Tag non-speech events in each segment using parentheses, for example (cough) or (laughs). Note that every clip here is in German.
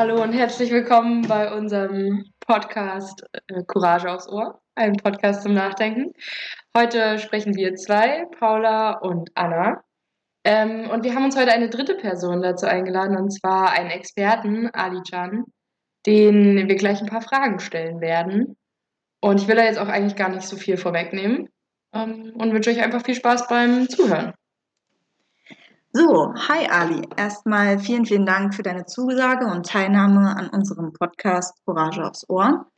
hallo und herzlich willkommen bei unserem Podcast äh, Courage aufs Ohr, ein Podcast zum Nachdenken. Heute sprechen wir zwei, Paula und Anna. Ähm, und wir haben uns heute eine dritte Person dazu eingeladen, und zwar einen Experten, Ali Can, den wir gleich ein paar Fragen stellen werden. Und ich will da jetzt auch eigentlich gar nicht so viel vorwegnehmen ähm, und wünsche euch einfach viel Spaß beim Zuhören. So, hi Ali. Erstmal vielen, vielen Dank für deine Zusage und Teilnahme an unserem Podcast Courage aufs Ohr.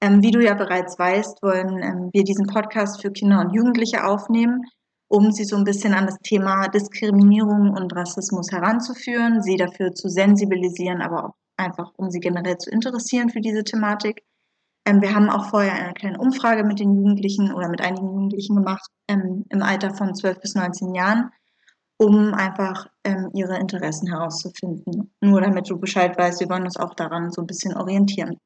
Ähm, wie du ja bereits weißt, wollen ähm, wir diesen Podcast für Kinder und Jugendliche aufnehmen, um sie so ein bisschen an das Thema Diskriminierung und Rassismus heranzuführen, sie dafür zu sensibilisieren, aber auch einfach, um sie generell zu interessieren für diese Thematik. Ähm, wir haben auch vorher eine kleine Umfrage mit den Jugendlichen oder mit einigen Jugendlichen gemacht ähm, im Alter von 12 bis 19 Jahren um einfach ähm, ihre Interessen herauszufinden. Nur damit du Bescheid weißt, wir wollen uns auch daran so ein bisschen orientieren.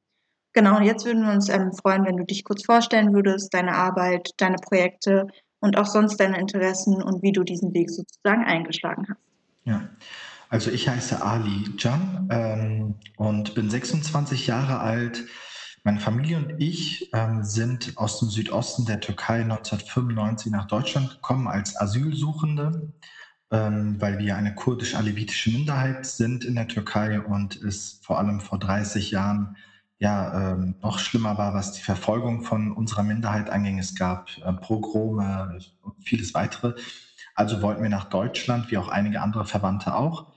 Genau, und jetzt würden wir uns ähm, freuen, wenn du dich kurz vorstellen würdest, deine Arbeit, deine Projekte und auch sonst deine Interessen und wie du diesen Weg sozusagen eingeschlagen hast. Ja, also ich heiße Ali Can ähm, und bin 26 Jahre alt. Meine Familie und ich ähm, sind aus dem Südosten der Türkei 1995 nach Deutschland gekommen als Asylsuchende weil wir eine kurdisch-alevitische Minderheit sind in der Türkei und es vor allem vor 30 Jahren ja ähm, noch schlimmer war, was die Verfolgung von unserer Minderheit anging. Es gab äh, Pogrome und vieles weitere. Also wollten wir nach Deutschland, wie auch einige andere Verwandte auch.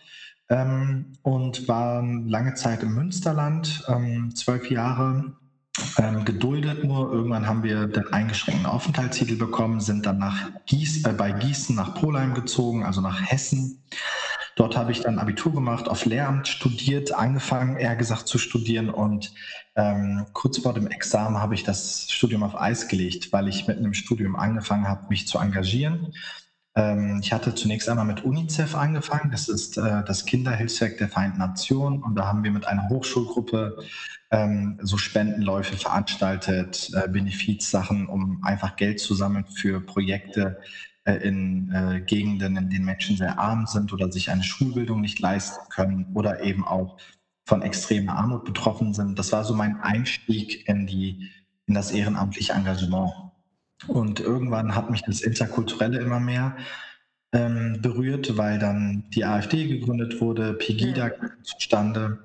Ähm, und waren lange Zeit im Münsterland, ähm, zwölf Jahre ähm, geduldet nur. Irgendwann haben wir den eingeschränkten Aufenthaltstitel bekommen, sind dann nach Gieß, äh, bei Gießen nach Polheim gezogen, also nach Hessen. Dort habe ich dann Abitur gemacht, auf Lehramt studiert, angefangen, eher gesagt zu studieren und ähm, kurz vor dem Examen habe ich das Studium auf Eis gelegt, weil ich mitten im Studium angefangen habe, mich zu engagieren. Ähm, ich hatte zunächst einmal mit UNICEF angefangen, das ist äh, das Kinderhilfswerk der Vereinten Nationen und da haben wir mit einer Hochschulgruppe ähm, so Spendenläufe veranstaltet, äh, Benefizsachen, um einfach Geld zu sammeln für Projekte äh, in äh, Gegenden, in denen Menschen sehr arm sind oder sich eine Schulbildung nicht leisten können oder eben auch von extremer Armut betroffen sind. Das war so mein Einstieg in, die, in das ehrenamtliche Engagement. Und irgendwann hat mich das Interkulturelle immer mehr ähm, berührt, weil dann die AfD gegründet wurde, Pegida zustande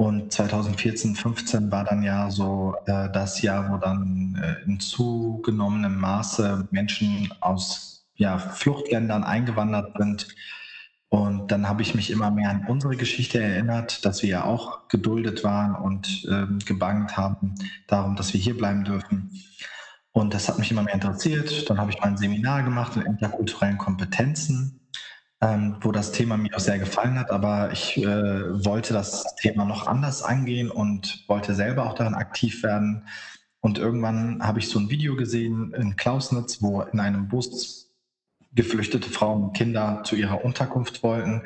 und 2014, 15 war dann ja so äh, das Jahr, wo dann äh, in zugenommenem Maße Menschen aus ja, Fluchtländern eingewandert sind. Und dann habe ich mich immer mehr an unsere Geschichte erinnert, dass wir ja auch geduldet waren und ähm, gebangt haben darum, dass wir hier bleiben dürfen. Und das hat mich immer mehr interessiert. Dann habe ich mal ein Seminar gemacht in interkulturellen Kompetenzen ähm, wo das Thema mir auch sehr gefallen hat, aber ich äh, wollte das Thema noch anders angehen und wollte selber auch daran aktiv werden. Und irgendwann habe ich so ein Video gesehen in Klausnitz, wo in einem Bus geflüchtete Frauen und Kinder zu ihrer Unterkunft wollten.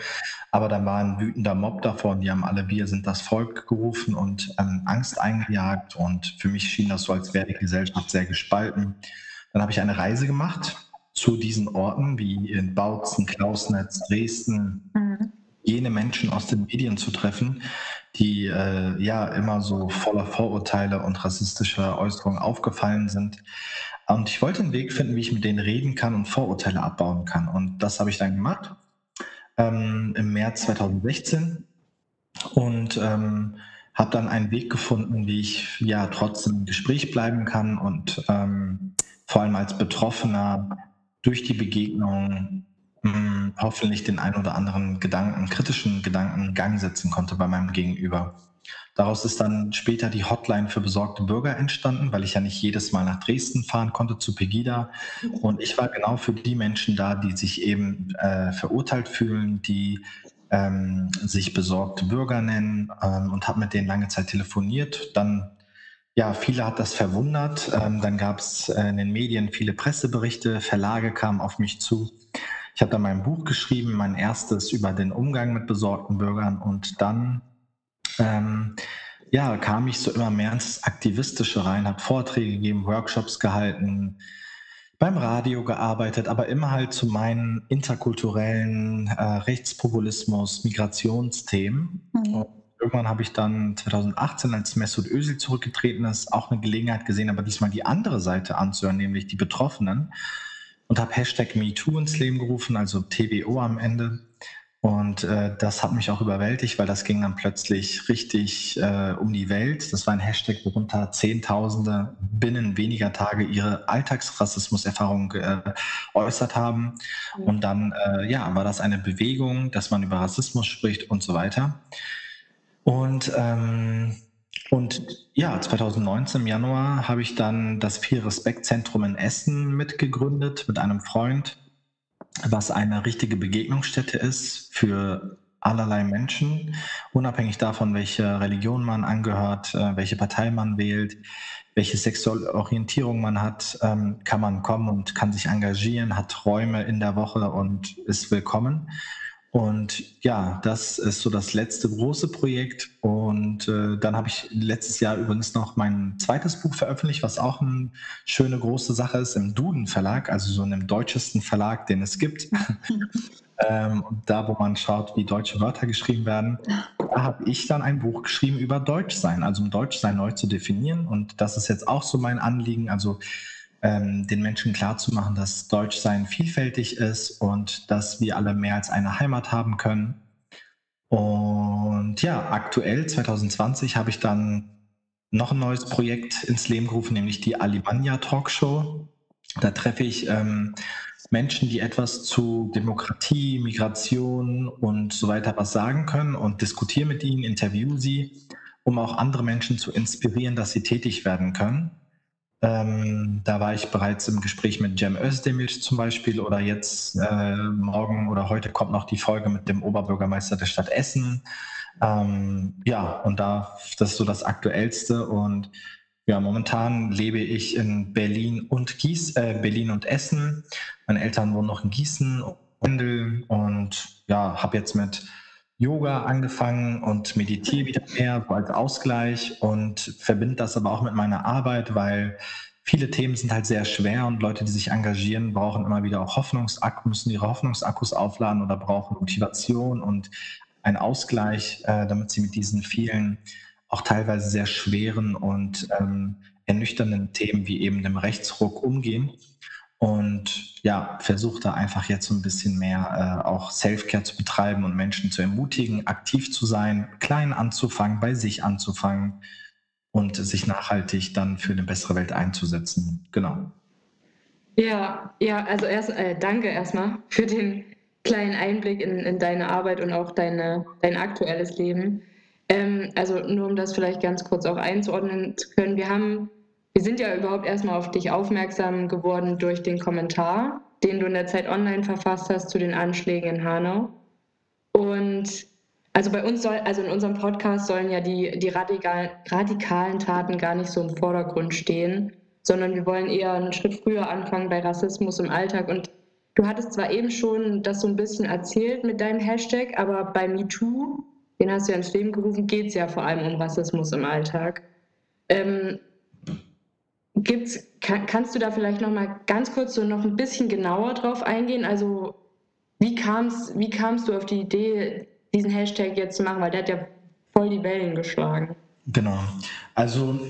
Aber da war ein wütender Mob davor und die haben alle Wir sind das Volk gerufen und ähm, Angst eingejagt. Und für mich schien das so, als wäre die Gesellschaft sehr gespalten. Dann habe ich eine Reise gemacht zu diesen Orten wie in Bautzen, Klausnetz, Dresden, mhm. jene Menschen aus den Medien zu treffen, die äh, ja immer so voller Vorurteile und rassistischer Äußerungen aufgefallen sind. Und ich wollte einen Weg finden, wie ich mit denen reden kann und Vorurteile abbauen kann. Und das habe ich dann gemacht ähm, im März 2016 und ähm, habe dann einen Weg gefunden, wie ich ja trotzdem im Gespräch bleiben kann und ähm, vor allem als Betroffener durch die Begegnung mh, hm, hoffentlich den ein oder anderen Gedanken, kritischen Gedanken in Gang setzen konnte bei meinem Gegenüber. Daraus ist dann später die Hotline für besorgte Bürger entstanden, weil ich ja nicht jedes Mal nach Dresden fahren konnte zu Pegida. Und ich war genau für die Menschen da, die sich eben äh, verurteilt fühlen, die ähm, sich besorgte Bürger nennen ähm, und habe mit denen lange Zeit telefoniert. Dann ja, viele hat das verwundert. Ähm, dann gab es äh, in den Medien viele Presseberichte, Verlage kamen auf mich zu. Ich habe dann mein Buch geschrieben, mein erstes über den Umgang mit besorgten Bürgern und dann ähm, ja, kam ich so immer mehr ins Aktivistische rein, habe Vorträge gegeben, Workshops gehalten, beim Radio gearbeitet, aber immer halt zu meinen interkulturellen äh, Rechtspopulismus, Migrationsthemen. Mhm irgendwann habe ich dann 2018, als Mesut Özil zurückgetreten ist, auch eine Gelegenheit gesehen, aber diesmal die andere Seite anzuhören, nämlich die Betroffenen. Und habe Hashtag MeToo ins Leben gerufen, also TWO am Ende. Und äh, das hat mich auch überwältigt, weil das ging dann plötzlich richtig äh, um die Welt. Das war ein Hashtag, worunter Zehntausende binnen weniger Tage ihre Alltagsrassismuserfahrung äh, geäußert haben. Mhm. Und dann äh, ja, war das eine Bewegung, dass man über Rassismus spricht und so weiter. Und ähm, und ja, 2019 im Januar habe ich dann das Viel Respekt Zentrum in Essen mitgegründet mit einem Freund was eine richtige Begegnungsstätte ist für allerlei Menschen, unabhängig davon, welche Religion man angehört, äh, welche Partei man wählt, welche sexuelle Orientierung man hat, ähm, kann man kommen und kann sich engagieren, hat Räume in der Woche und ist willkommen. Und ja, das ist so das letzte große Projekt. Und äh, dann habe ich letztes Jahr übrigens noch mein zweites Buch veröffentlicht, was auch eine schöne große Sache ist im Duden Verlag, also so einem deutschesten Verlag, den es gibt. (laughs) ähm, da, wo man schaut, wie deutsche Wörter geschrieben werden, da habe ich dann ein Buch geschrieben über Deutschsein, also um Deutschsein neu zu definieren. Und das ist jetzt auch so mein Anliegen. Also ähm, den Menschen klarzumachen, dass Deutschsein vielfältig ist und dass wir alle mehr als eine Heimat haben können. Und ja, aktuell 2020 habe ich dann noch ein neues Projekt ins Leben gerufen, nämlich die Alimania Talkshow. Da treffe ich ähm, Menschen, die etwas zu Demokratie, Migration und so weiter was sagen können und diskutiere mit ihnen, interviewe sie, um auch andere Menschen zu inspirieren, dass sie tätig werden können. Ähm, da war ich bereits im Gespräch mit Cem Özdemir zum Beispiel oder jetzt äh, morgen oder heute kommt noch die Folge mit dem Oberbürgermeister der Stadt Essen. Ähm, ja, und da, das ist so das Aktuellste und ja, momentan lebe ich in Berlin und Gieß, äh, Berlin und Essen. Meine Eltern wohnen noch in Gießen und und ja, habe jetzt mit Yoga angefangen und meditiere wieder mehr als Ausgleich und verbinde das aber auch mit meiner Arbeit, weil viele Themen sind halt sehr schwer und Leute, die sich engagieren, brauchen immer wieder auch Hoffnungsakkus, müssen ihre Hoffnungsakkus aufladen oder brauchen Motivation und einen Ausgleich, äh, damit sie mit diesen vielen auch teilweise sehr schweren und ähm, ernüchternden Themen wie eben dem Rechtsruck umgehen und ja, versuche da einfach jetzt so ein bisschen mehr äh, auch Self-Care zu betreiben und Menschen zu ermutigen, aktiv zu sein, klein anzufangen, bei sich anzufangen und sich nachhaltig dann für eine bessere Welt einzusetzen. Genau. Ja, ja, also erst äh, danke erstmal für den kleinen Einblick in, in deine Arbeit und auch deine, dein aktuelles Leben. Ähm, also nur um das vielleicht ganz kurz auch einzuordnen zu können, wir haben wir sind ja überhaupt erstmal auf dich aufmerksam geworden durch den Kommentar, den du in der Zeit online verfasst hast zu den Anschlägen in Hanau. Und also bei uns soll, also in unserem Podcast sollen ja die, die radikal, radikalen Taten gar nicht so im Vordergrund stehen, sondern wir wollen eher einen Schritt früher anfangen bei Rassismus im Alltag. Und du hattest zwar eben schon das so ein bisschen erzählt mit deinem Hashtag, aber bei MeToo, den hast du ja ins Leben gerufen, geht es ja vor allem um Rassismus im Alltag. Ähm, Gibt's, kann, kannst du da vielleicht noch mal ganz kurz so noch ein bisschen genauer drauf eingehen? Also wie kamst, wie kamst du auf die Idee, diesen Hashtag jetzt zu machen? Weil der hat ja voll die Wellen geschlagen. Genau. Also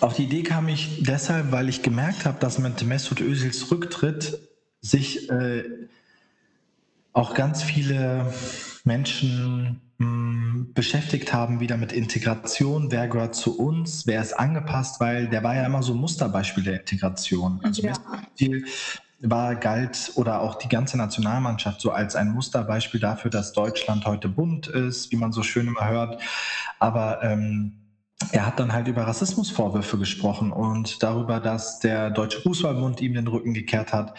auf die Idee kam ich deshalb, weil ich gemerkt habe, dass mit Mesut Özils Rücktritt sich äh, auch ganz viele Menschen beschäftigt haben, wieder mit Integration. Wer gehört zu uns? Wer ist angepasst? Weil der war ja immer so ein Musterbeispiel der Integration. Also ja. war galt oder auch die ganze Nationalmannschaft so als ein Musterbeispiel dafür, dass Deutschland heute bunt ist, wie man so schön immer hört. Aber ähm, er hat dann halt über Rassismusvorwürfe gesprochen und darüber, dass der Deutsche Fußballbund ihm den Rücken gekehrt hat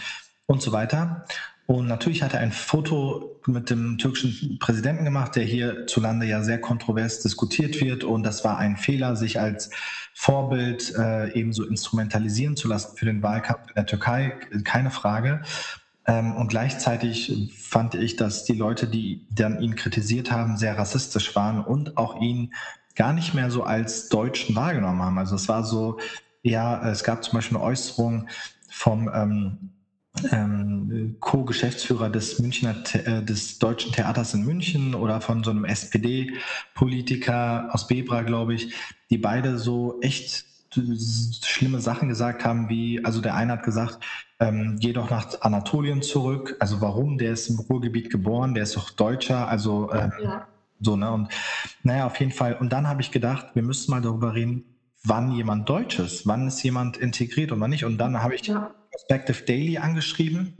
und so weiter. Und natürlich hat er ein Foto mit dem türkischen Präsidenten gemacht, der hierzulande ja sehr kontrovers diskutiert wird. Und das war ein Fehler, sich als Vorbild äh, ebenso instrumentalisieren zu lassen für den Wahlkampf in der Türkei, keine Frage. Ähm, und gleichzeitig fand ich, dass die Leute, die dann ihn kritisiert haben, sehr rassistisch waren und auch ihn gar nicht mehr so als Deutschen wahrgenommen haben. Also es war so, ja, es gab zum Beispiel eine Äußerung vom ähm, ähm, Co-Geschäftsführer des Münchner, äh, des Deutschen Theaters in München oder von so einem SPD-Politiker aus Bebra, glaube ich, die beide so echt schlimme Sachen gesagt haben, wie, also der eine hat gesagt, ähm, geh doch nach Anatolien zurück. Also warum? Der ist im Ruhrgebiet geboren, der ist doch Deutscher, also ähm, ja. so, ne? Und naja, auf jeden Fall. Und dann habe ich gedacht, wir müssen mal darüber reden, wann jemand Deutsch ist, wann ist jemand integriert und wann nicht. Und dann habe ich ja. Perspective Daily angeschrieben.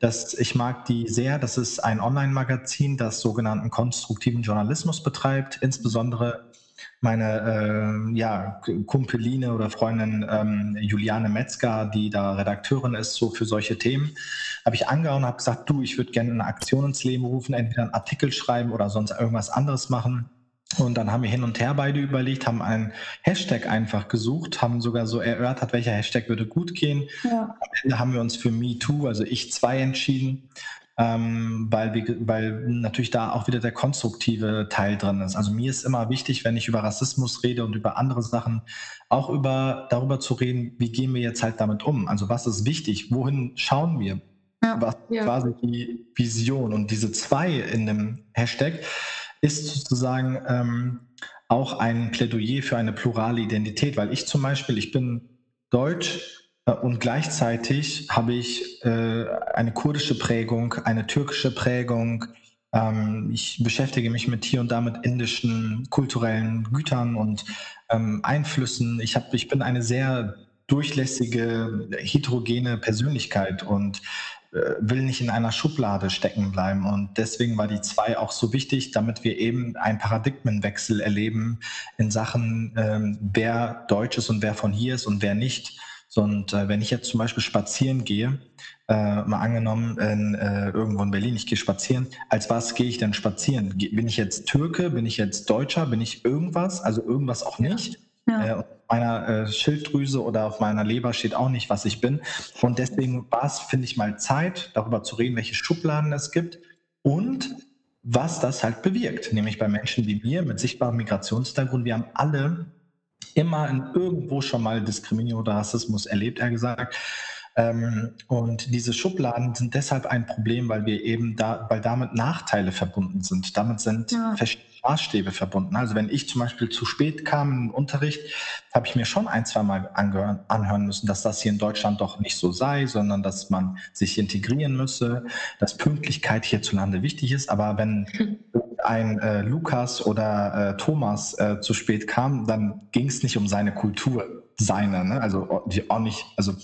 Das, ich mag die sehr. Das ist ein Online-Magazin, das sogenannten konstruktiven Journalismus betreibt, insbesondere meine äh, ja, Kumpeline oder Freundin ähm, Juliane Metzger, die da Redakteurin ist, so für solche Themen, habe ich angehauen und habe gesagt, du, ich würde gerne eine Aktion ins Leben rufen, entweder einen Artikel schreiben oder sonst irgendwas anderes machen. Und dann haben wir hin und her beide überlegt, haben einen Hashtag einfach gesucht, haben sogar so erörtert, welcher Hashtag würde gut gehen. Ja. Am Ende haben wir uns für MeToo, also ich zwei, entschieden ähm, weil, wir, weil natürlich da auch wieder der konstruktive Teil drin ist. Also mir ist immer wichtig, wenn ich über Rassismus rede und über andere Sachen, auch über darüber zu reden, wie gehen wir jetzt halt damit um? Also was ist wichtig? Wohin schauen wir? Ja, was ja. quasi die Vision und diese zwei in dem Hashtag ist sozusagen ähm, auch ein Plädoyer für eine plurale Identität, weil ich zum Beispiel, ich bin deutsch, äh, und gleichzeitig habe ich äh, eine kurdische Prägung, eine türkische Prägung. Ähm, ich beschäftige mich mit hier und da mit indischen kulturellen Gütern und ähm, Einflüssen. Ich, hab, ich bin eine sehr durchlässige, heterogene Persönlichkeit und will nicht in einer Schublade stecken bleiben. Und deswegen war die zwei auch so wichtig, damit wir eben einen Paradigmenwechsel erleben in Sachen, ähm, wer deutsch ist und wer von hier ist und wer nicht. Und äh, wenn ich jetzt zum Beispiel spazieren gehe, äh, mal angenommen in, äh, irgendwo in Berlin, ich gehe spazieren, als was gehe ich denn spazieren? Bin ich jetzt Türke? Bin ich jetzt Deutscher? Bin ich irgendwas? Also irgendwas auch nicht. Ja. Äh, auf meiner äh, Schilddrüse oder auf meiner Leber steht auch nicht, was ich bin. Und deswegen war es, finde ich, mal Zeit, darüber zu reden, welche Schubladen es gibt und was das halt bewirkt. Nämlich bei Menschen wie mir mit sichtbarem Migrationshintergrund. Wir haben alle immer in irgendwo schon mal Diskriminierung oder Rassismus erlebt, er gesagt. Ähm, und diese Schubladen sind deshalb ein Problem, weil wir eben da, weil damit Nachteile verbunden sind. Damit sind ja. Maßstäbe verbunden. Also wenn ich zum Beispiel zu spät kam im Unterricht, habe ich mir schon ein, zwei Mal angehören, anhören müssen, dass das hier in Deutschland doch nicht so sei, sondern dass man sich integrieren müsse, dass Pünktlichkeit hierzulande wichtig ist. Aber wenn (laughs) ein äh, Lukas oder äh, Thomas äh, zu spät kam, dann ging es nicht um seine Kultur, seine, ne? also die auch nicht, also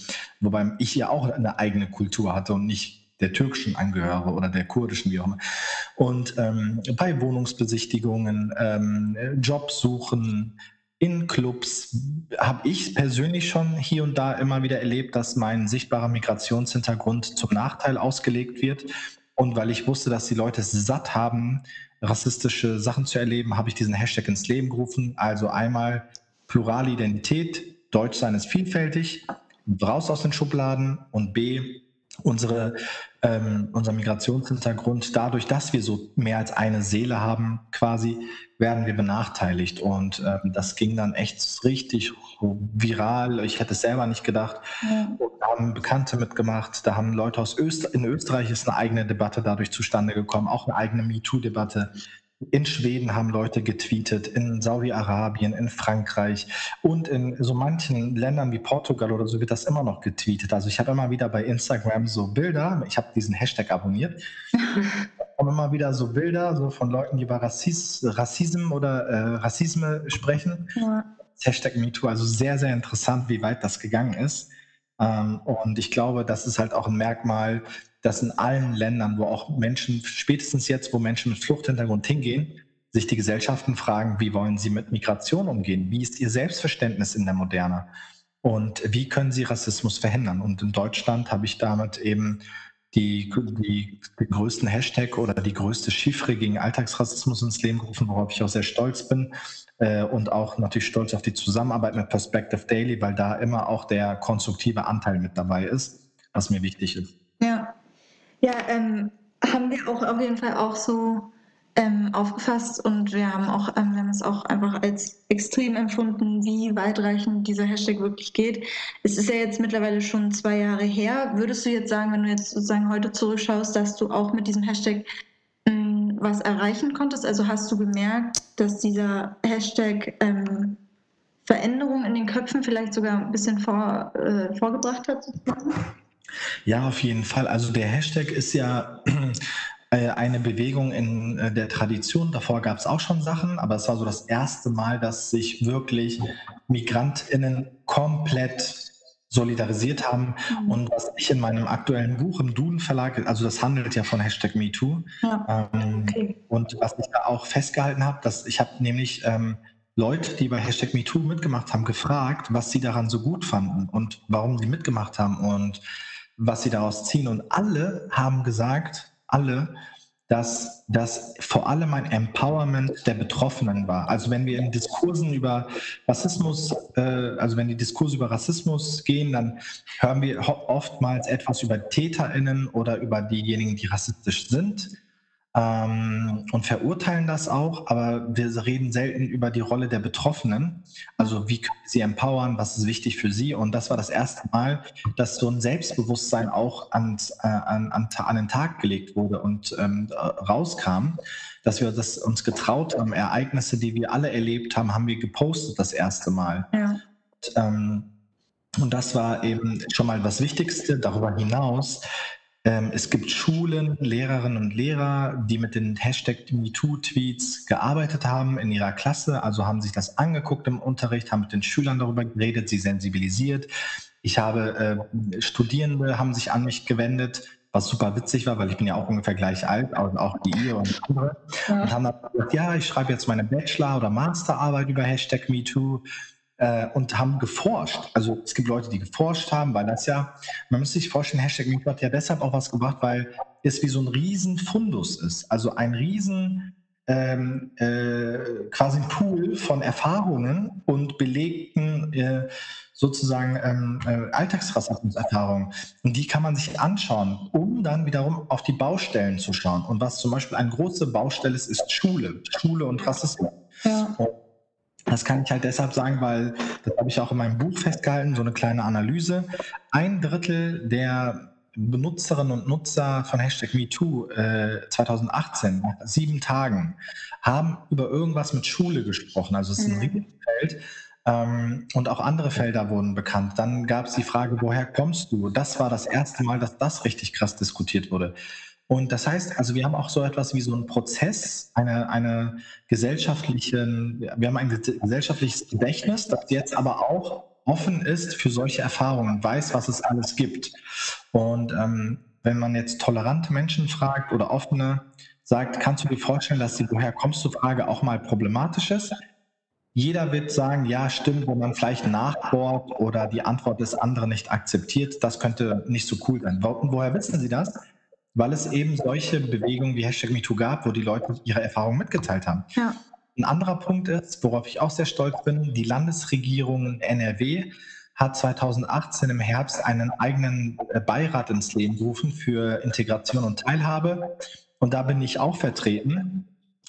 wobei ich ja auch eine eigene Kultur hatte und nicht der türkischen Angehörige oder der kurdischen, wie auch immer. Und ähm, bei Wohnungsbesichtigungen, ähm, Jobsuchen, in Clubs habe ich persönlich schon hier und da immer wieder erlebt, dass mein sichtbarer Migrationshintergrund zum Nachteil ausgelegt wird. Und weil ich wusste, dass die Leute es satt haben, rassistische Sachen zu erleben, habe ich diesen Hashtag ins Leben gerufen. Also einmal plurale Deutschsein ist vielfältig, raus aus den Schubladen und B, unsere, ähm, unser Migrationshintergrund, dadurch, dass wir so mehr als eine Seele haben, quasi, werden wir benachteiligt. Und ähm, das ging dann echt richtig viral. Ich hätte es selber nicht gedacht. Ja. Und da haben Bekannte mitgemacht. Da haben Leute aus Österreich, in Österreich ist eine eigene Debatte dadurch zustande gekommen, auch eine eigene MeToo-Debatte. In Schweden haben Leute getweetet, in Saudi-Arabien, in Frankreich und in so manchen Ländern wie Portugal oder so wird das immer noch getweetet. Also ich habe immer wieder bei Instagram so Bilder, ich habe diesen Hashtag abonniert, (laughs) kommen immer wieder so Bilder so von Leuten, die über Rassis, Rassism oder äh, Rassisme sprechen. Ja. Hashtag MeToo, also sehr, sehr interessant, wie weit das gegangen ist. Ähm, und ich glaube, das ist halt auch ein Merkmal dass in allen Ländern, wo auch Menschen, spätestens jetzt, wo Menschen mit Fluchthintergrund hingehen, sich die Gesellschaften fragen, wie wollen sie mit Migration umgehen? Wie ist ihr Selbstverständnis in der Moderne? Und wie können sie Rassismus verhindern? Und in Deutschland habe ich damit eben die, die, die größten Hashtag oder die größte Chiffre gegen Alltagsrassismus ins Leben gerufen, worauf ich auch sehr stolz bin. Äh, und auch natürlich stolz auf die Zusammenarbeit mit Perspective Daily, weil da immer auch der konstruktive Anteil mit dabei ist, was mir wichtig ist. Ja, ja, ähm, haben wir auch auf jeden Fall auch so ähm, aufgefasst und wir haben auch, ähm, wir haben es auch einfach als extrem empfunden, wie weitreichend dieser Hashtag wirklich geht. Es ist ja jetzt mittlerweile schon zwei Jahre her. Würdest du jetzt sagen, wenn du jetzt sozusagen heute zurückschaust, dass du auch mit diesem Hashtag mh, hm, was erreichen konntest? Also hast du gemerkt, dass dieser Hashtag ähm, Veränderungen in den Köpfen vielleicht sogar ein bisschen vor, äh, vorgebracht hat? Ja, auf jeden Fall. Also der Hashtag ist ja eine Bewegung in äh, der Tradition. Davor gab es auch schon Sachen, aber es war so das erste Mal, dass sich wirklich MigrantInnen komplett solidarisiert haben. Mhm. Und was ich in meinem aktuellen Buch im Duden Verlag, also das handelt ja von Hashtag MeToo. Ja. Ähm, okay. Und was ich da auch festgehalten habe, dass ich habe nämlich ähm, Leute, die bei Hashtag MeToo mitgemacht haben, gefragt, was sie daran so gut fanden und warum sie mitgemacht haben und was sie daraus ziehen. Und alle haben gesagt, alle, dass das vor allem ein Empowerment der Betroffenen war. Also wenn wir in Diskursen über Rassismus, äh, also wenn die Diskurse über Rassismus gehen, dann hören wir oftmals etwas über TäterInnen oder über diejenigen, die rassistisch sind ähm, und verurteilen das auch, aber wir reden selten über die Rolle der Betroffenen. Also wie können wir sie empowern, was ist wichtig für sie? Und das war das erste Mal, dass so ein Selbstbewusstsein auch ans, äh, an, an, an, den Tag gelegt wurde und ähm, rauskam, dass wir das uns getraut haben. Ereignisse, die wir alle erlebt haben, haben wir gepostet das erste Mal. Ja. Und, ähm, und das war eben schon mal das Wichtigste. Darüber hinaus es gibt Schulen, Lehrerinnen und Lehrer, die mit den Hashtag MeToo-Tweets gearbeitet haben in ihrer Klasse, also haben sich das angeguckt im Unterricht, haben mit den Schülern darüber geredet, sie sensibilisiert. Ich habe äh, Studierende haben sich an mich gewendet, was super witzig war, weil ich bin ja auch ungefähr gleich alt, also auch wie ihr und andere. Ja. Und haben dann gesagt, ja, ich schreibe jetzt meine Bachelor- oder Masterarbeit über Hashtag MeToo äh, und haben geforscht. Also es gibt Leute, die geforscht haben, weil das ja, man müsste sich vorstellen, Hashtag MeToo hat ja deshalb auch was gebracht, weil es wie so ein riesen Fundus ist. Also ein riesen ähm, äh, quasi ein Pool von Erfahrungen und belegten äh, sozusagen ähm, äh, Alltagsrassismus-Erfahrungen. Und die kann man sich anschauen, um dann wiederum auf die Baustellen zu schauen. Und was zum Beispiel eine große Baustelle ist, ist Schule. Schule und Rassismus. Ja. Und das kann ich halt deshalb sagen, weil das habe ich auch in meinem Buch festgehalten, so eine kleine Analyse. Ein Drittel der Benutzerinnen und Nutzer von Hashtag MeToo äh, 2018, nach sieben Tagen, haben über irgendwas mit Schule gesprochen. Also es ist ein mhm. Riesenfeld. Ähm, und auch andere Felder wurden bekannt. Dann gab es die Frage, woher kommst du? Das war das erste Mal, dass das richtig krass diskutiert wurde. Und das heißt, also wir haben auch so etwas wie so einen Prozess, eine, eine gesellschaftlichen, wir haben ein gesellschaftliches Gedächtnis, das jetzt aber auch offen ist für solche Erfahrungen, weiß, was es alles gibt. Und ähm, wenn man jetzt tolerante Menschen fragt oder offene, sagt, kannst du dir vorstellen, dass die Woher kommst du Frage auch mal problematisch ist? Jeder wird sagen, ja, stimmt, wenn man vielleicht nachbohrt oder die Antwort des anderen nicht akzeptiert, das könnte nicht so cool sein. woher wissen Sie das? Weil es eben solche Bewegungen wie Hashtag MeToo gab, wo die Leute ihre Erfahrungen mitgeteilt haben. Ja. Ein anderer Punkt ist, worauf ich auch sehr stolz bin, die Landesregierung NRW hat 2018 im Herbst einen eigenen äh, Beirat ins Leben gerufen für Integration und Teilhabe. Und da bin ich auch vertreten,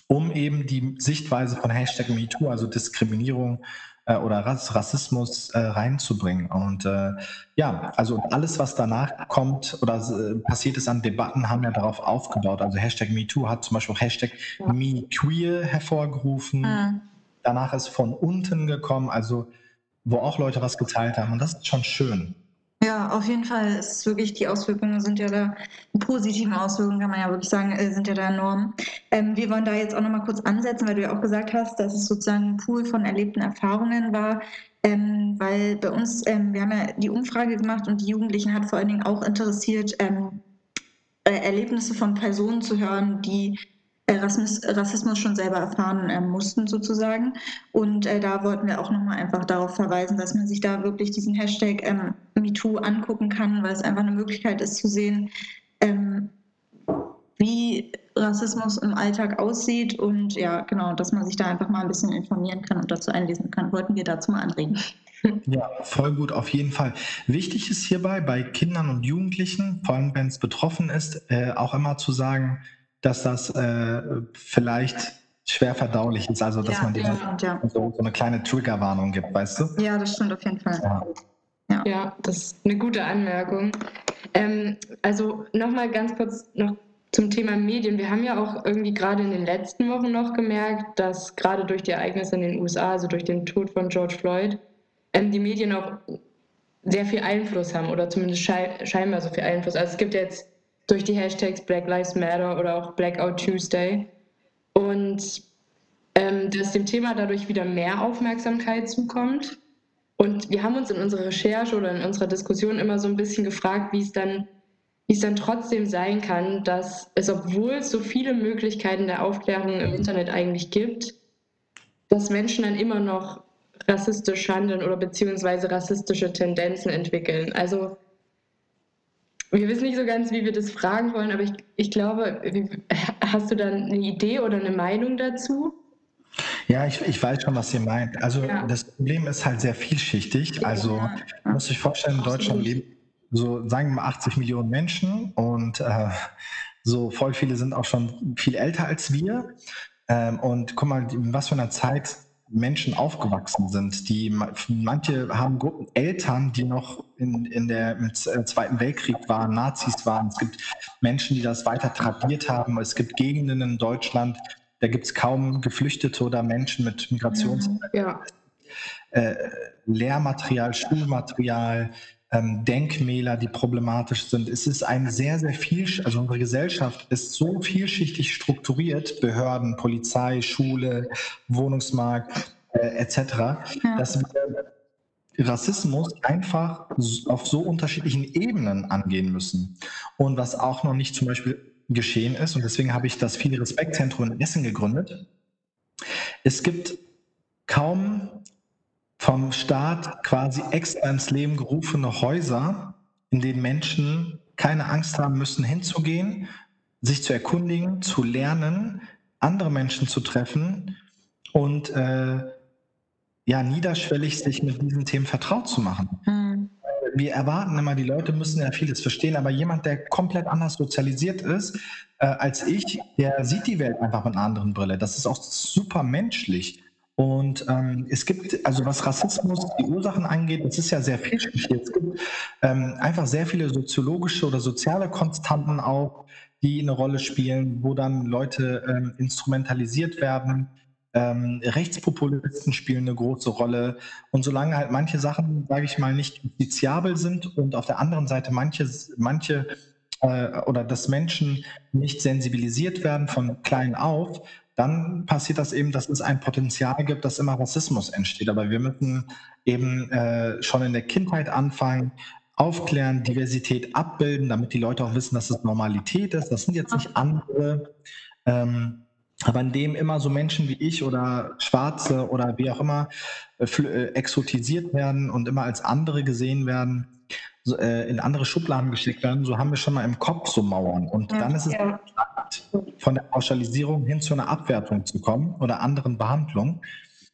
um eben die Sichtweise von Hashtag MeToo, also Diskriminierung äh, oder Rassismus äh, reinzubringen. Und äh, ja, also alles, was danach kommt oder äh, passiert ist an Debatten, haben ja darauf aufgebaut. Also Hashtag MeToo hat zum Beispiel auch Hashtag MeQueer hervorgerufen. Mhm. Danach ist von unten gekommen, also wo auch Leute was geteilt haben. Und das ist schon schön. Ja, auf jeden Fall ist wirklich, die Auswirkungen sind ja da, die positiven Auswirkungen kann man ja wirklich sagen, äh, sind ja da enorm. Ähm, wir wollen da jetzt auch nochmal kurz ansetzen, weil du ja auch gesagt hast, dass es sozusagen ein Pool von erlebten Erfahrungen war. Ähm, weil bei uns, ähm, wir haben ja die Umfrage gemacht und die Jugendlichen hat vor allen Dingen auch interessiert, ähm, äh, Erlebnisse von Personen zu hören, die Rassismus, Rassismus schon selber erfahren äh, mussten sozusagen. Und äh, da wollten wir auch nochmal einfach darauf verweisen, dass man sich da wirklich diesen Hashtag ähm, MeToo angucken kann, weil es einfach eine Möglichkeit ist zu sehen, ähm, wie Rassismus im Alltag aussieht und ja, genau, dass man sich da einfach mal ein bisschen informieren kann und dazu einlesen kann, wollten wir dazu mal anregen. (laughs) Ja, voll gut, auf jeden Fall. Wichtig ist hierbei bei Kindern und Jugendlichen, vor allem wenn es betroffen ist, äh, auch immer zu sagen, dass das äh, vielleicht schwer verdaulich ist, also dass Ja, man dir ja, ja. so, so eine kleine Triggerwarnung gibt, weißt du? Ja, das stimmt auf jeden Fall. Ja. Ja, das ist eine gute Anmerkung. Ähm, also nochmal ganz kurz noch zum Thema Medien. Wir haben ja auch irgendwie gerade in den letzten Wochen noch gemerkt, dass gerade durch die Ereignisse in den USA, also durch den Tod von George Floyd, ähm, die Medien auch sehr viel Einfluss haben oder zumindest schei scheinbar so viel Einfluss. Also es gibt jetzt durch die Hashtags Black Lives Matter oder auch Blackout Tuesday und ähm, dass dem Thema dadurch wieder mehr Aufmerksamkeit zukommt. Und wir haben uns in unserer Recherche oder in unserer Diskussion immer so ein bisschen gefragt, wie es dann, wie es dann trotzdem sein kann, dass es, obwohl es so viele Möglichkeiten der Aufklärung im Internet eigentlich gibt, dass Menschen dann immer noch rassistisch handeln oder beziehungsweise rassistische Tendenzen entwickeln. Also wir wissen nicht so ganz, wie wir das fragen wollen, aber ich, ich glaube, hast du dann eine Idee oder eine Meinung dazu? Ja, ich, ich weiß schon, was ihr meint. Also Ja. das Problem ist halt sehr vielschichtig. Also Ja, man muss sich vorstellen, in Deutschland leben so, sagen wir mal, 80 Millionen Menschen und äh, so voll viele sind auch schon viel älter als wir. Ähm, und guck mal, in was für einer Zeit Menschen aufgewachsen sind. Die, manche haben Gruppen Eltern, die noch in, in der, im äh, Zweiten Weltkrieg waren, Nazis waren. Es gibt Menschen, die das weiter tradiert haben. Es gibt Gegenden in Deutschland, da gibt es kaum Geflüchtete oder Menschen mit Migrations Ja, äh, Lehrmaterial, Schulmaterial, ähm, Denkmäler, die problematisch sind. Es ist ein sehr, sehr viel, also unsere Gesellschaft ist so vielschichtig strukturiert, Behörden, Polizei, Schule, Wohnungsmarkt äh, etc., Ja. dass wir Rassismus einfach auf so unterschiedlichen Ebenen angehen müssen. Und was auch noch nicht zum Beispiel geschehen ist, und deswegen habe ich das Viele Respektzentrum in Essen gegründet, es gibt kaum vom Staat quasi extra ins Leben gerufene Häuser, in denen Menschen keine Angst haben müssen, hinzugehen, sich zu erkundigen, zu lernen, andere Menschen zu treffen und äh, ja, niederschwellig sich mit diesen Themen vertraut zu machen. Hm. Wir erwarten immer, die Leute müssen ja vieles verstehen, aber jemand, der komplett anders sozialisiert ist äh, als ich, der sieht die Welt einfach mit einer anderen Brille. Das ist auch super menschlich. Und ähm, es gibt, also was Rassismus, die Ursachen angeht, das ist ja sehr vielschichtig. Es gibt ähm, einfach sehr viele soziologische oder soziale Konstanten auch, die eine Rolle spielen, wo dann Leute ähm, instrumentalisiert werden. Ähm, Rechtspopulisten spielen eine große Rolle. Und solange halt manche Sachen, sage ich mal, nicht justiziabel sind und auf der anderen Seite manche, manche äh, oder dass Menschen nicht sensibilisiert werden von klein auf, dann passiert das eben, dass es ein Potenzial gibt, dass immer Rassismus entsteht. Aber wir müssen eben äh, schon in der Kindheit anfangen, aufklären, Diversität abbilden, damit die Leute auch wissen, dass es Normalität ist. Das sind jetzt nicht andere. Ähm, aber indem immer so Menschen wie ich oder Schwarze oder wie auch immer äh, äh, exotisiert werden und immer als andere gesehen werden, äh, in andere Schubladen geschickt werden, so haben wir schon mal im Kopf so Mauern. Und dann ist es ja. von der Pauschalisierung hin zu einer Abwertung zu kommen oder anderen Behandlung.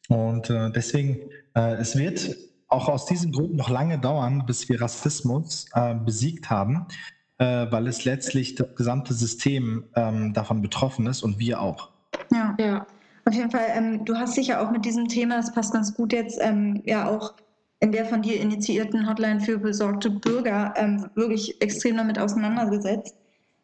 Und deswegen, es wird auch aus diesem Grund noch lange dauern, bis wir Rassismus besiegt haben, weil es letztlich das gesamte System ähm, davon betroffen ist und wir auch. Ja. ja. Auf jeden Fall, ähm, du hast dich ja auch mit diesem Thema, das passt ganz gut jetzt, ähm, ja auch in der von dir initiierten Hotline für besorgte Bürger ähm, wirklich extrem damit auseinandergesetzt.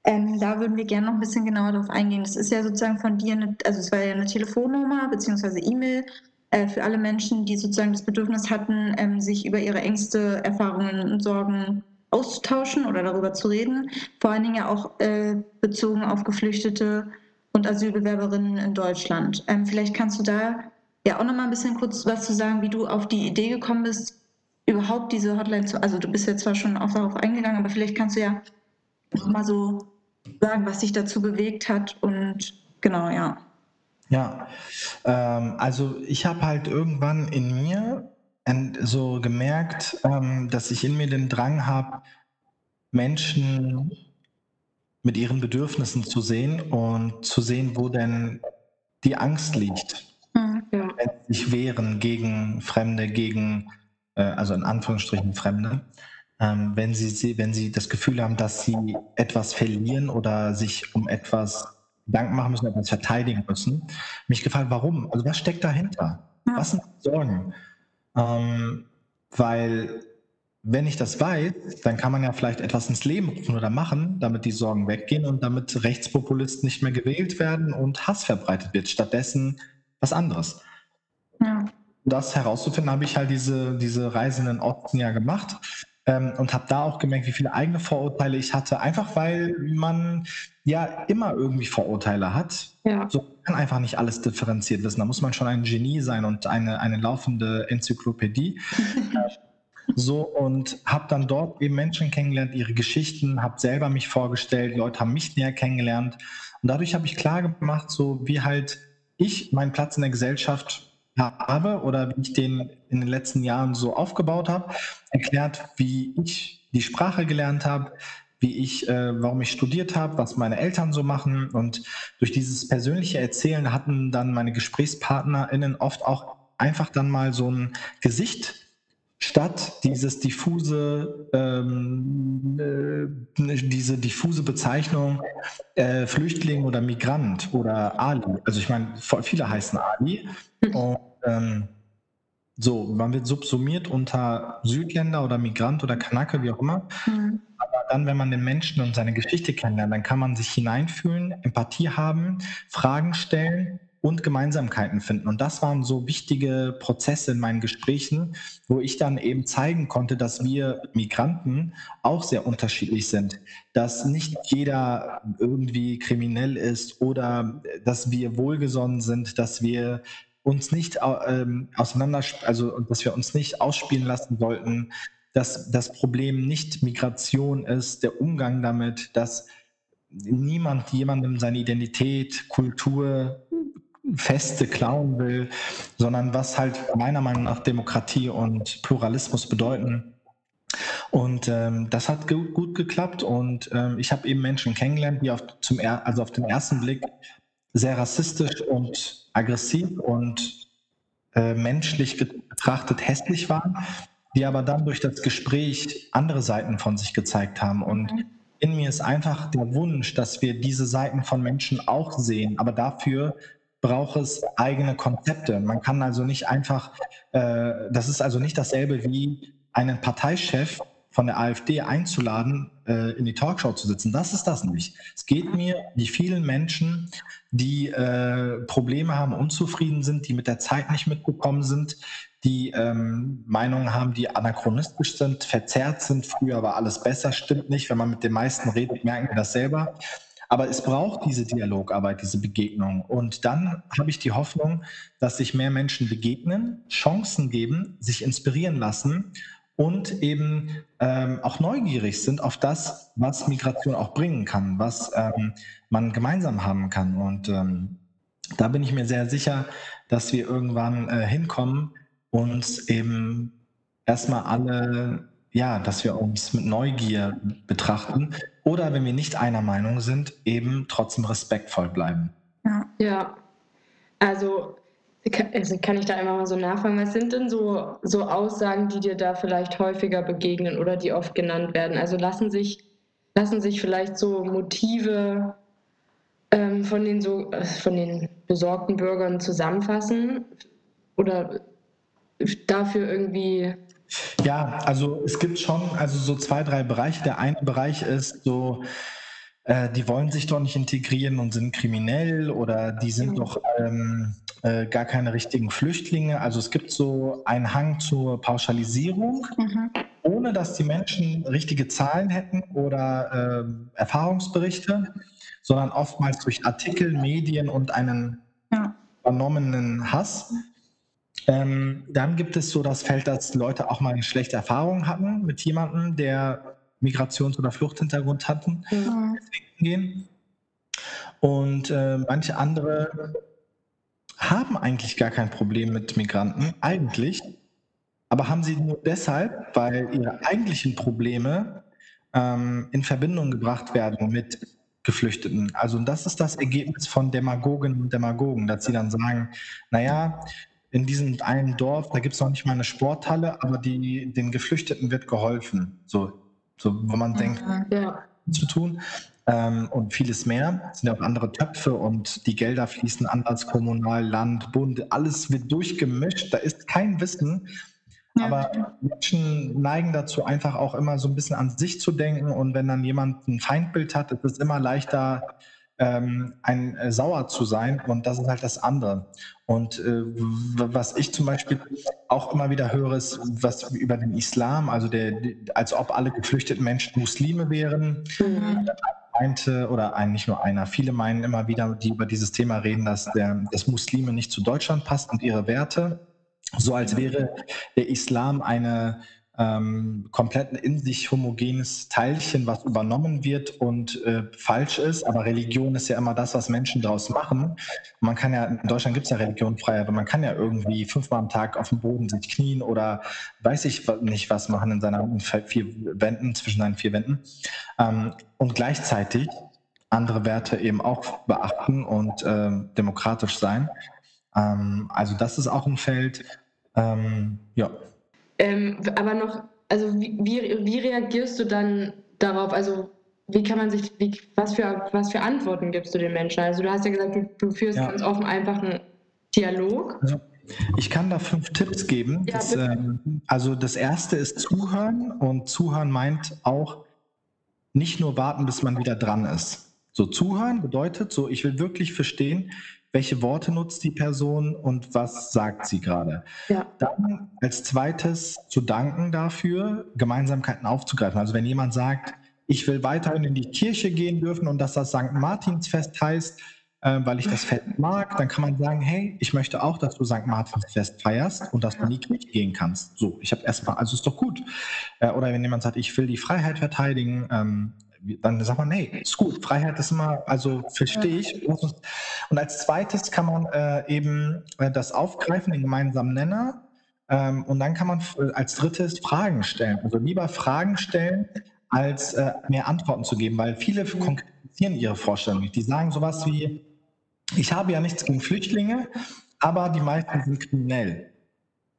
Ähm, da würden wir gerne noch ein bisschen genauer darauf eingehen. Das ist ja sozusagen von dir, eine, also es war ja eine Telefonnummer beziehungsweise E-Mail äh, für alle Menschen, die sozusagen das Bedürfnis hatten, ähm, sich über ihre Ängste, Erfahrungen und Sorgen auszutauschen oder darüber zu reden. Vor allen Dingen ja auch äh, bezogen auf Geflüchtete und Asylbewerberinnen in Deutschland. Ähm, vielleicht kannst du da ja auch noch mal ein bisschen kurz was zu sagen, wie du auf die Idee gekommen bist, überhaupt diese Hotline zu. Also du bist ja zwar schon auch darauf eingegangen, aber vielleicht kannst du ja noch mal so sagen, was dich dazu bewegt hat und genau, ja. Ja, ähm, also ich habe halt irgendwann in mir so gemerkt, ähm, dass ich in mir den Drang habe, Menschen mit ihren Bedürfnissen zu sehen und zu sehen, wo denn die Angst liegt, Hm. ja. wenn sie sich wehren gegen Fremde, gegen, äh, also in Anführungsstrichen Fremde, ähm, wenn sie, wenn sie das Gefühl haben, dass sie etwas verlieren oder sich um etwas Gedanken machen müssen, etwas verteidigen müssen. Mich gefragt, warum? Also was steckt dahinter? Ja. Was sind Sorgen? Ähm, weil wenn ich das weiß, dann kann man ja vielleicht etwas ins Leben rufen oder machen, damit die Sorgen weggehen und damit Rechtspopulisten nicht mehr gewählt werden und Hass verbreitet wird. Stattdessen was anderes. Ja. Das herauszufinden, habe ich halt diese, diese Reise in den Osten ja gemacht ähm, und habe da auch gemerkt, wie viele eigene Vorurteile ich hatte. Einfach weil man ja immer irgendwie Vorurteile hat. Ja. So kann einfach nicht alles differenziert wissen. Da muss man schon ein Genie sein und eine, eine laufende Enzyklopädie. (laughs) So und habe dann dort eben Menschen kennengelernt, ihre Geschichten, habe selber mich vorgestellt, Leute haben mich näher kennengelernt. Und dadurch habe ich klar gemacht, so wie halt ich meinen Platz in der Gesellschaft habe oder wie ich den in den letzten Jahren so aufgebaut habe, erklärt, wie ich die Sprache gelernt habe, wie ich, äh, warum ich studiert habe, was meine Eltern so machen. Und durch dieses persönliche Erzählen hatten dann meine GesprächspartnerInnen oft auch einfach dann mal so ein Gesicht statt dieses diffuse, ähm, äh, diese diffuse Bezeichnung äh, Flüchtling oder Migrant oder Ali. Also ich meine, viele heißen Ali. Und, ähm, so, man wird subsumiert unter Südländer oder Migrant oder Kanake, wie auch immer. Mhm. Aber dann, wenn man den Menschen und seine Geschichte kennenlernt, dann kann man sich hineinfühlen, Empathie haben, Fragen stellen und Gemeinsamkeiten finden. Und das waren so wichtige Prozesse in meinen Gesprächen, wo ich dann eben zeigen konnte, dass wir Migranten auch sehr unterschiedlich sind, dass nicht jeder irgendwie kriminell ist oder dass wir wohlgesonnen sind, dass wir uns nicht ähm, auseinander, also dass wir uns nicht ausspielen lassen sollten, dass das Problem nicht Migration ist, der Umgang damit, dass niemand jemandem seine Identität, Kultur, Feste klauen will, sondern was halt meiner Meinung nach Demokratie und Pluralismus bedeuten. Und ähm, das hat gut, gut geklappt und ähm, ich habe eben Menschen kennengelernt, die auf, zum er also auf den ersten Blick sehr rassistisch und aggressiv und äh, menschlich betrachtet hässlich waren, die aber dann durch das Gespräch andere Seiten von sich gezeigt haben. Und mhm. in mir ist einfach der Wunsch, dass wir diese Seiten von Menschen auch sehen, aber dafür braucht es eigene Konzepte. Man kann also nicht einfach, äh, das ist also nicht dasselbe wie einen Parteichef von der AfD einzuladen, äh, in die Talkshow zu sitzen. Das ist das nicht. Es geht mir die vielen Menschen, die äh, Probleme haben, unzufrieden sind, die mit der Zeit nicht mitbekommen sind, die ähm, Meinungen haben, die anachronistisch sind, verzerrt sind. Früher war alles besser, stimmt nicht. Wenn man mit den meisten redet, merken wir das selber. Aber es braucht diese Dialogarbeit, diese Begegnung. Und dann habe ich die Hoffnung, dass sich mehr Menschen begegnen, Chancen geben, sich inspirieren lassen und eben ähm, auch neugierig sind auf das, was Migration auch bringen kann, was ähm, man gemeinsam haben kann. Und ähm, da bin ich mir sehr sicher, dass wir irgendwann äh, hinkommen, uns eben erstmal alle ja, dass wir uns mit Neugier betrachten oder wenn wir nicht einer Meinung sind, eben trotzdem respektvoll bleiben. Ja. Ja. Also, also kann ich da einfach mal so nachfragen, was sind denn so, so Aussagen, die dir da vielleicht häufiger begegnen oder die oft genannt werden? Also lassen sich, lassen sich vielleicht so Motive ähm, von, den so, äh, von den besorgten Bürgern zusammenfassen oder dafür irgendwie ja, also es gibt schon also so zwei, drei Bereiche. Der eine Bereich ist so, äh, die wollen sich doch nicht integrieren und sind kriminell oder die sind doch ähm, äh, gar keine richtigen Flüchtlinge. Also es gibt so einen Hang zur Pauschalisierung, mhm. ohne dass die Menschen richtige Zahlen hätten oder äh, Erfahrungsberichte, sondern oftmals durch Artikel, Medien und einen ja. übernommenen Hass ähm, dann gibt es so das Feld, dass Leute auch mal eine schlechte Erfahrung hatten mit jemandem, der Migrations- oder Fluchthintergrund hatten, mhm. gehen. Und äh, manche andere haben eigentlich gar kein Problem mit Migranten, eigentlich, aber haben sie nur deshalb, weil ihre eigentlichen Probleme ähm, in Verbindung gebracht werden mit Geflüchteten. Also das ist das Ergebnis von Demagogen und Demagogen, dass sie dann sagen, naja, in diesem einen Dorf, da gibt es noch nicht mal eine Sporthalle, aber die, den Geflüchteten wird geholfen. So, so wo man denkt, ja. zu tun ähm, und vieles mehr. Es sind ja auch andere Töpfe und die Gelder fließen anders, kommunal, Land, Bund, alles wird durchgemischt. Da ist kein Wissen. Ja. Aber Menschen neigen dazu, einfach auch immer so ein bisschen an sich zu denken. Und wenn dann jemand ein Feindbild hat, ist es immer leichter, ähm, ein äh, sauer zu sein und das ist halt das andere. Und äh, was ich zum Beispiel auch immer wieder höre, ist was über den Islam, also der, als ob alle geflüchteten Menschen Muslime wären. Mhm. Meinte, oder ein, nicht nur einer, viele meinen immer wieder, die über dieses Thema reden, dass, der, dass Muslime nicht zu Deutschland passt und ihre Werte. So als wäre der Islam eine ähm, komplett in sich homogenes Teilchen, was übernommen wird und äh, falsch ist. Aber Religion ist ja immer das, was Menschen daraus machen. Man kann ja, in Deutschland gibt es ja Religionfreiheit, aber man kann ja irgendwie fünfmal am Tag auf dem Boden sich knien oder weiß ich nicht was machen in seinen vier Wänden, zwischen seinen vier Wänden. Ähm, und gleichzeitig andere Werte eben auch beachten und äh, demokratisch sein. Ähm, also das ist auch ein Feld. Ähm, ja. Ähm, aber noch, also wie, wie, wie, reagierst du dann darauf? Also wie kann man sich, wie, was, für, was für Antworten gibst du den Menschen? Also du hast ja gesagt, du, du führst ja. ganz offen einfach einen Dialog. Also, ich kann da fünf Tipps geben. Ja, das, ähm, also das erste ist Zuhören und Zuhören meint auch nicht nur warten, bis man wieder dran ist. So Zuhören bedeutet so, ich will wirklich verstehen, welche Worte nutzt die Person und was sagt sie gerade. Ja. Dann als zweites zu danken dafür, Gemeinsamkeiten aufzugreifen. Also wenn jemand sagt, ich will weiterhin in die Kirche gehen dürfen und dass das St. Martinsfest heißt, äh, weil ich das Fest mag, dann kann man sagen, hey, ich möchte auch, dass du St. Martinsfest feierst und dass du in die Kirche gehen kannst. So, ich habe erstmal, also ist doch gut. Äh, oder wenn jemand sagt, ich will die Freiheit verteidigen, ähm, dann sagt man, nee, ist gut, Freiheit ist immer, also verstehe ich. Und als zweites kann man äh, eben äh, das aufgreifen, den gemeinsamen Nenner. Ähm, und dann kann man äh, als drittes Fragen stellen. Also lieber Fragen stellen, als äh, mehr Antworten zu geben, weil viele konkretisieren ihre Vorstellungen Die sagen sowas wie, ich habe ja nichts gegen Flüchtlinge, aber die meisten sind kriminell.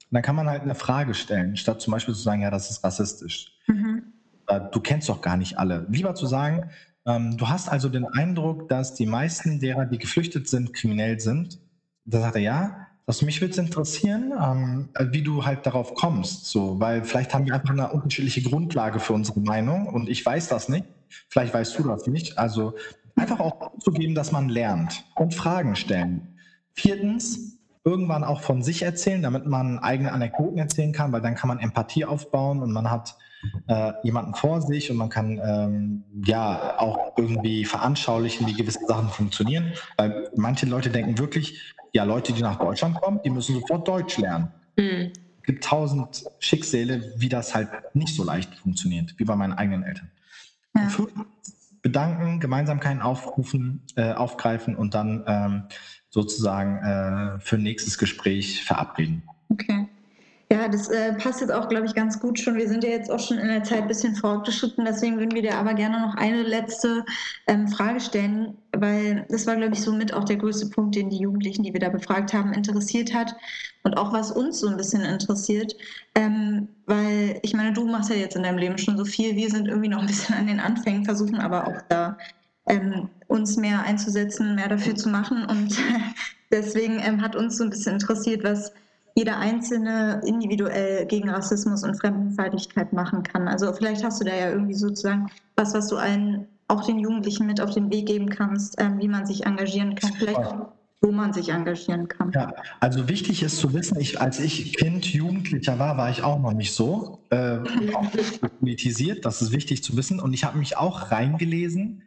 Und dann kann man halt eine Frage stellen, statt zum Beispiel zu sagen, ja, das ist rassistisch. Mhm du kennst doch gar nicht alle. Lieber zu sagen, ähm, du hast also den Eindruck, dass die meisten derer, die geflüchtet sind, kriminell sind. Da sagt er, ja, was mich würde es interessieren, ähm, wie du halt darauf kommst. So, weil vielleicht haben wir einfach eine unterschiedliche Grundlage für unsere Meinung und ich weiß das nicht. Vielleicht weißt du das nicht. Also einfach auch zugeben, dass man lernt und Fragen stellen. Viertens, irgendwann auch von sich erzählen, damit man eigene Anekdoten erzählen kann, weil dann kann man Empathie aufbauen und man hat äh, jemanden vor sich und man kann ähm, ja auch irgendwie veranschaulichen, wie gewisse Sachen funktionieren. Weil manche Leute denken wirklich, ja, Leute, die nach Deutschland kommen, die müssen sofort Deutsch lernen. Mhm. Es gibt tausend Schicksale, wie das halt nicht so leicht funktioniert, wie bei meinen eigenen Eltern. Ja. Bedanken, Gemeinsamkeiten aufrufen, äh, aufgreifen und dann ähm, sozusagen äh, für ein nächstes Gespräch verabreden. Okay. Ja, das äh, passt jetzt auch, glaube ich, ganz gut schon. Wir sind ja jetzt auch schon in der Zeit ein bisschen fortgeschritten. Deswegen würden wir dir aber gerne noch eine letzte ähm, Frage stellen, weil das war, glaube ich, somit auch der größte Punkt, den die Jugendlichen, die wir da befragt haben, interessiert hat und auch was uns so ein bisschen interessiert. Ähm, weil ich meine, du machst ja jetzt in deinem Leben schon so viel. Wir sind irgendwie noch ein bisschen an den Anfängen, versuchen aber auch da ähm, uns mehr einzusetzen, mehr dafür zu machen. Und (laughs) deswegen ähm, hat uns so ein bisschen interessiert, was jeder Einzelne individuell gegen Rassismus und Fremdenfeindlichkeit machen kann. Also vielleicht hast du da ja irgendwie sozusagen was, was du allen, auch den Jugendlichen mit auf den Weg geben kannst, ähm, wie man sich engagieren kann. Vielleicht auch, wo man sich engagieren kann. Ja, also wichtig ist zu wissen, ich, als ich Kind, Jugendlicher war, war ich auch noch nicht so äh, politisiert. (laughs) Das ist wichtig zu wissen. Und ich habe mich auch reingelesen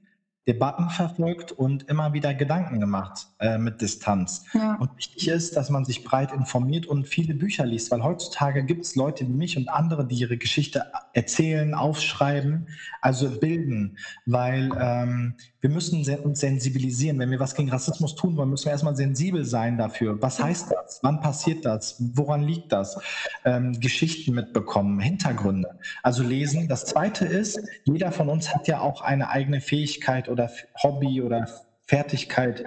Debatten verfolgt und immer wieder Gedanken gemacht äh, mit Distanz. Ja. Und wichtig ist, dass man sich breit informiert und viele Bücher liest, weil heutzutage gibt es Leute wie mich und andere, die ihre Geschichte erzählen, aufschreiben, also bilden, weil ähm, wir müssen uns sensibilisieren. Wenn wir was gegen Rassismus tun wollen, müssen wir erstmal sensibel sein dafür. Was heißt das? Wann passiert das? Woran liegt das? Ähm, Geschichten mitbekommen, Hintergründe. Also lesen. Das Zweite ist, jeder von uns hat ja auch eine eigene Fähigkeit oder Hobby oder Fertigkeit.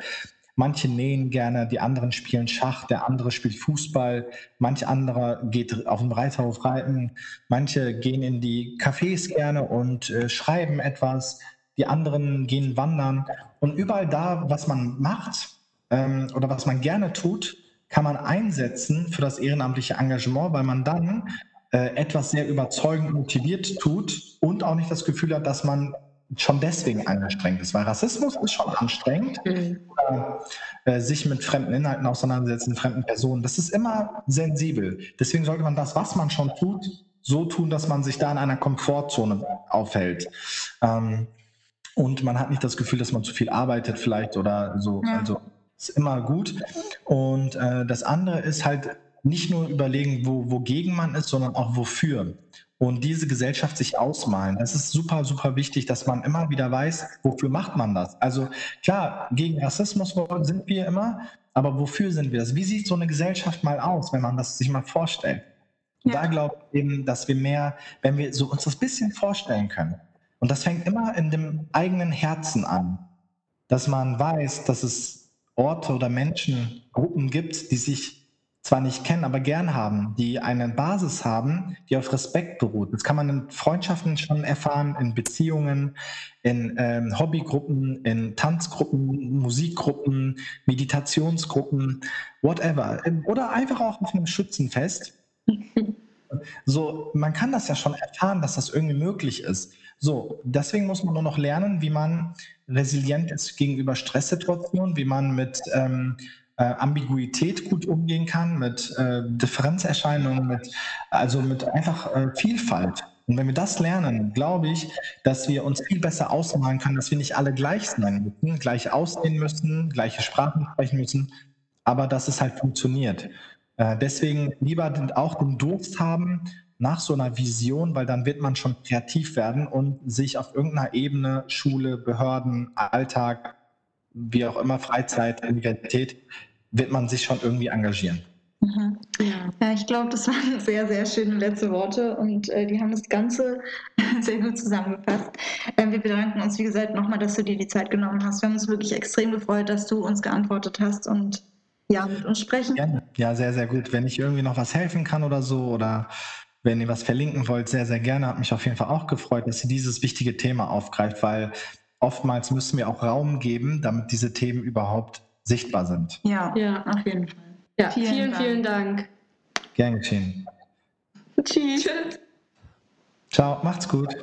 Manche nähen gerne, die anderen spielen Schach, der andere spielt Fußball, manch anderer geht auf dem Reiterhof reiten, manche gehen in die Cafés gerne und äh, schreiben etwas die anderen gehen wandern. Und überall da, was man macht ähm, oder was man gerne tut, kann man einsetzen für das ehrenamtliche Engagement, weil man dann äh, etwas sehr überzeugend motiviert tut und auch nicht das Gefühl hat, dass man schon deswegen angestrengt ist, weil Rassismus ist schon anstrengend, mhm. äh, sich mit fremden Inhalten auseinandersetzen, fremden Personen. Das ist immer sensibel. Deswegen sollte man das, was man schon tut, so tun, dass man sich da in einer Komfortzone aufhält. Ähm, und man hat nicht das Gefühl, dass man zu viel arbeitet vielleicht oder so. Ja. Also ist immer gut. Und äh, das andere ist halt nicht nur überlegen, wo, wogegen man ist, sondern auch wofür und diese Gesellschaft sich ausmalen. Es ist super, super wichtig, dass man immer wieder weiß, wofür macht man das. Also klar, gegen Rassismus sind wir immer, aber wofür sind wir das? Wie sieht so eine Gesellschaft mal aus, wenn man das sich mal vorstellt? Ja. Da glaube ich eben, dass wir mehr, wenn wir so uns das bisschen vorstellen können. Und das fängt immer in dem eigenen Herzen an, dass man weiß, dass es Orte oder Menschen, Gruppen gibt, die sich zwar nicht kennen, aber gern haben, die eine Basis haben, die auf Respekt beruht. Das kann man in Freundschaften schon erfahren, in Beziehungen, in ähm, Hobbygruppen, in Tanzgruppen, Musikgruppen, Meditationsgruppen, whatever. Oder einfach auch auf einem Schützenfest. (laughs) So, man kann das ja schon erfahren, dass das irgendwie möglich ist. So, deswegen muss man nur noch lernen, wie man resilient ist gegenüber Stresssituationen, wie man mit ähm, äh, Ambiguität gut umgehen kann, mit äh, Differenzerscheinungen, mit, also mit einfach äh, Vielfalt. Und wenn wir das lernen, glaube ich, dass wir uns viel besser ausmalen können, dass wir nicht alle gleich sein müssen, gleich aussehen müssen, gleiche Sprachen sprechen müssen, aber dass es halt funktioniert. Äh, deswegen lieber auch den Durst haben nach so einer Vision, weil dann wird man schon kreativ werden und sich auf irgendeiner Ebene, Schule, Behörden, Alltag, wie auch immer, Freizeit, Universität, wird man sich schon irgendwie engagieren. Mhm. Ja. ja. ich glaube, das waren sehr, sehr schöne letzte Worte und äh, die haben das Ganze (laughs) sehr gut zusammengefasst. Äh, wir bedanken uns, wie gesagt, nochmal, dass du dir die Zeit genommen hast. Wir haben uns wirklich extrem gefreut, dass du uns geantwortet hast und ja, mit uns sprechen. Gerne. Ja, sehr, sehr gut. Wenn ich irgendwie noch was helfen kann oder so oder wenn ihr was verlinken wollt, sehr, sehr gerne. Hat mich auf jeden Fall auch gefreut, dass ihr dieses wichtige Thema aufgreift, weil oftmals müssen wir auch Raum geben, damit diese Themen überhaupt sichtbar sind. Ja, ja, auf jeden Fall. Ja, vielen, vielen Dank. Vielen Dank. Gern geschehen. Tschüss. Ciao, macht's gut.